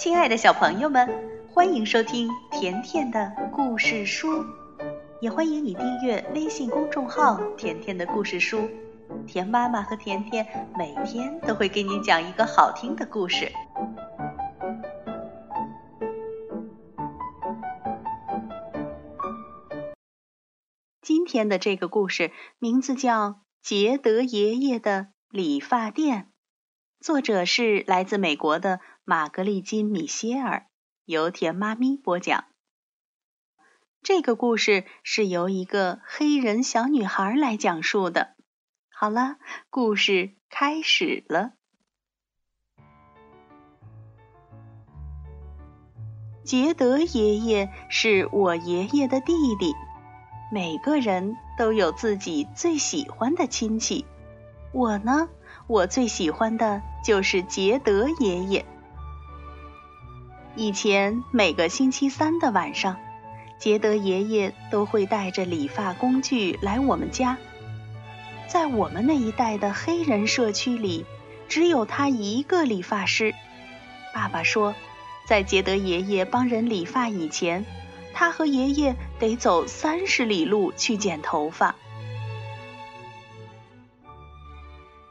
亲爱的小朋友们，欢迎收听甜甜的故事书，也欢迎你订阅微信公众号“甜甜的故事书”。甜妈妈和甜甜每天都会给你讲一个好听的故事。今天的这个故事名字叫《杰德爷爷的理发店》，作者是来自美国的。玛格丽金·米歇尔由田妈咪播讲。这个故事是由一个黑人小女孩来讲述的。好了，故事开始了。杰德爷爷是我爷爷的弟弟。每个人都有自己最喜欢的亲戚。我呢，我最喜欢的就是杰德爷爷。以前每个星期三的晚上，杰德爷爷都会带着理发工具来我们家。在我们那一带的黑人社区里，只有他一个理发师。爸爸说，在杰德爷爷帮人理发以前，他和爷爷得走三十里路去剪头发。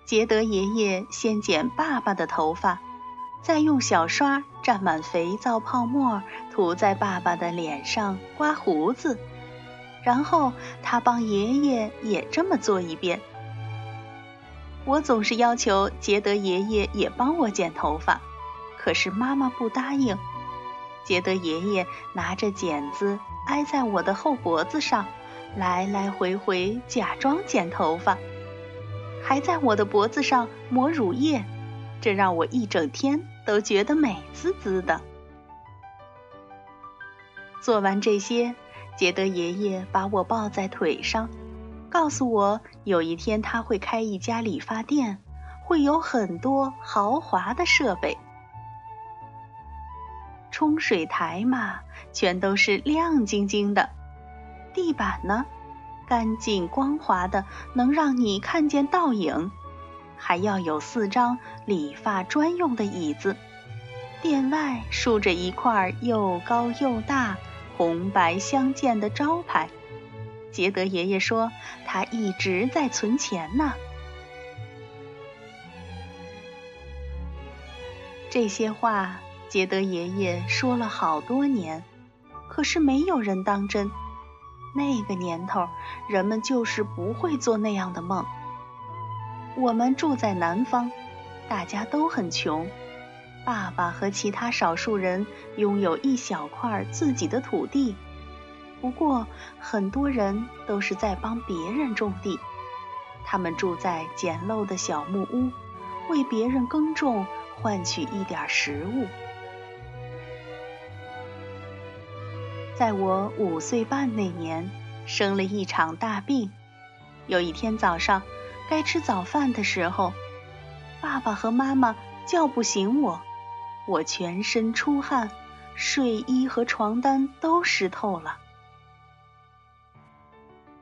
杰德爷爷先剪爸爸的头发。再用小刷蘸满肥皂泡沫，涂在爸爸的脸上刮胡子，然后他帮爷爷也这么做一遍。我总是要求杰德爷爷也帮我剪头发，可是妈妈不答应。杰德爷爷拿着剪子挨在我的后脖子上，来来回回假装剪头发，还在我的脖子上抹乳液。这让我一整天都觉得美滋滋的。做完这些，杰德爷爷把我抱在腿上，告诉我有一天他会开一家理发店，会有很多豪华的设备。冲水台嘛，全都是亮晶晶的；地板呢，干净光滑的，能让你看见倒影。还要有四张理发专用的椅子，店外竖着一块又高又大、红白相间的招牌。杰德爷爷说，他一直在存钱呢。这些话，杰德爷爷说了好多年，可是没有人当真。那个年头，人们就是不会做那样的梦。我们住在南方，大家都很穷。爸爸和其他少数人拥有一小块自己的土地，不过很多人都是在帮别人种地。他们住在简陋的小木屋，为别人耕种，换取一点食物。在我五岁半那年，生了一场大病。有一天早上。该吃早饭的时候，爸爸和妈妈叫不醒我，我全身出汗，睡衣和床单都湿透了。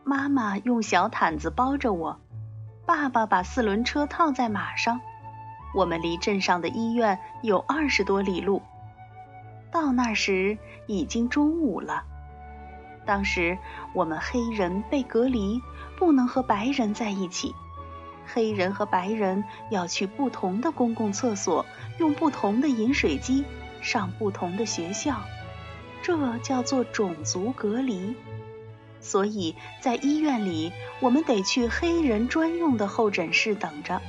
妈妈用小毯子包着我，爸爸把四轮车套在马上，我们离镇上的医院有二十多里路。到那时已经中午了。当时我们黑人被隔离，不能和白人在一起。黑人和白人要去不同的公共厕所，用不同的饮水机，上不同的学校，这叫做种族隔离。所以在医院里，我们得去黑人专用的候诊室等着。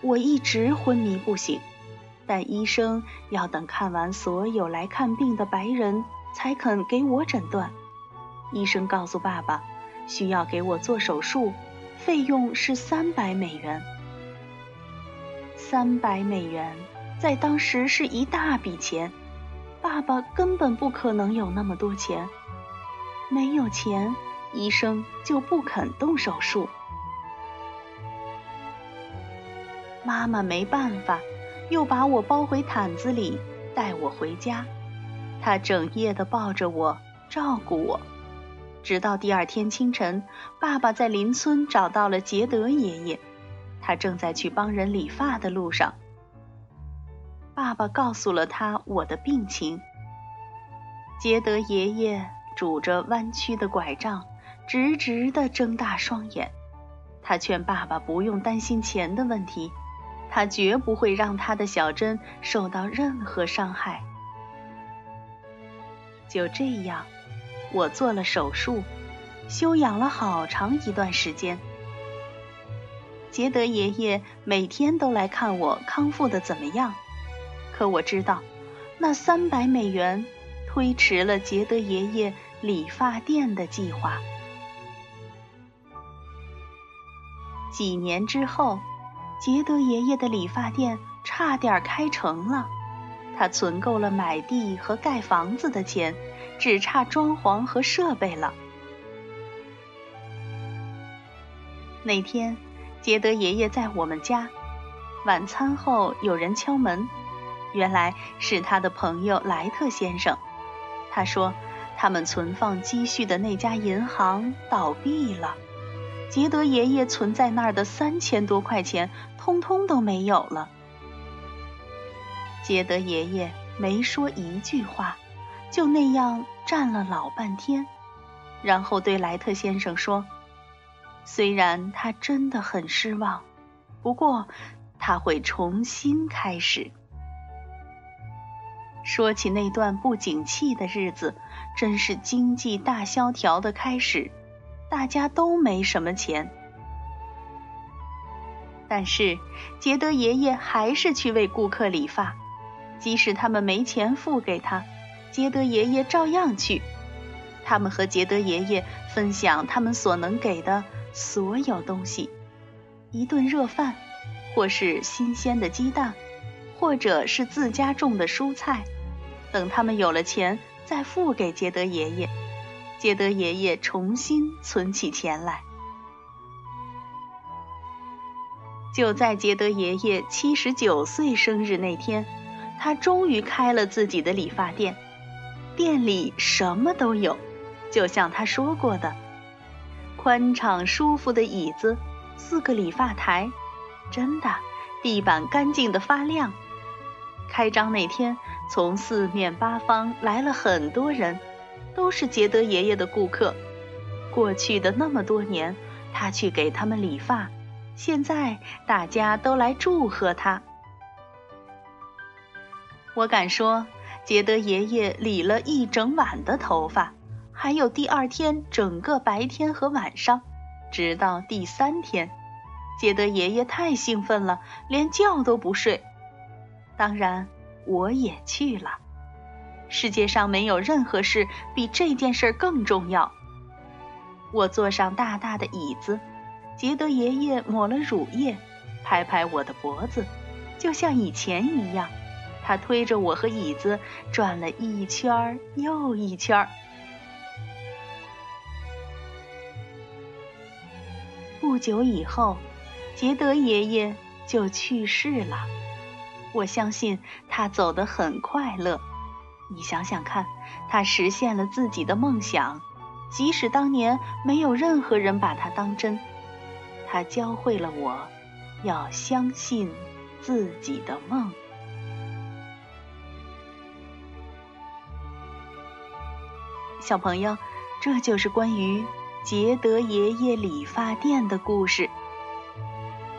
我一直昏迷不醒，但医生要等看完所有来看病的白人，才肯给我诊断。医生告诉爸爸。需要给我做手术，费用是三百美元。三百美元在当时是一大笔钱，爸爸根本不可能有那么多钱。没有钱，医生就不肯动手术。妈妈没办法，又把我包回毯子里，带我回家。她整夜的抱着我，照顾我。直到第二天清晨，爸爸在邻村找到了杰德爷爷，他正在去帮人理发的路上。爸爸告诉了他我的病情。杰德爷爷拄着弯曲的拐杖，直直地睁大双眼。他劝爸爸不用担心钱的问题，他绝不会让他的小珍受到任何伤害。就这样，我做了手术，休养了好长一段时间。杰德爷爷每天都来看我康复的怎么样，可我知道，那三百美元推迟了杰德爷爷理发店的计划。几年之后，杰德爷爷的理发店差点开成了。他存够了买地和盖房子的钱，只差装潢和设备了。那天，杰德爷爷在我们家，晚餐后有人敲门，原来是他的朋友莱特先生。他说，他们存放积蓄的那家银行倒闭了，杰德爷爷存在那儿的三千多块钱，通通都没有了。杰德爷爷没说一句话，就那样站了老半天，然后对莱特先生说：“虽然他真的很失望，不过他会重新开始。”说起那段不景气的日子，真是经济大萧条的开始，大家都没什么钱。但是杰德爷爷还是去为顾客理发。即使他们没钱付给他，杰德爷爷照样去。他们和杰德爷爷分享他们所能给的所有东西：一顿热饭，或是新鲜的鸡蛋，或者是自家种的蔬菜。等他们有了钱，再付给杰德爷爷。杰德爷爷重新存起钱来。就在杰德爷爷七十九岁生日那天。他终于开了自己的理发店，店里什么都有，就像他说过的，宽敞舒服的椅子，四个理发台，真的，地板干净的发亮。开张那天，从四面八方来了很多人，都是杰德爷爷的顾客。过去的那么多年，他去给他们理发，现在大家都来祝贺他。我敢说，杰德爷爷理了一整晚的头发，还有第二天整个白天和晚上，直到第三天，杰德爷爷太兴奋了，连觉都不睡。当然，我也去了。世界上没有任何事比这件事更重要。我坐上大大的椅子，杰德爷爷抹了乳液，拍拍我的脖子，就像以前一样。他推着我和椅子转了一圈又一圈。不久以后，杰德爷爷就去世了。我相信他走得很快乐。你想想看，他实现了自己的梦想，即使当年没有任何人把他当真。他教会了我，要相信自己的梦。小朋友，这就是关于杰德爷爷理发店的故事。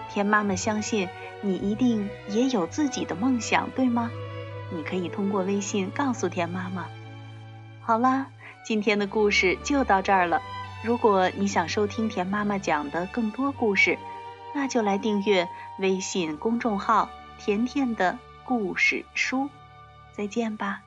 田妈妈相信你一定也有自己的梦想，对吗？你可以通过微信告诉田妈妈。好啦，今天的故事就到这儿了。如果你想收听田妈妈讲的更多故事，那就来订阅微信公众号“甜甜的故事书”。再见吧。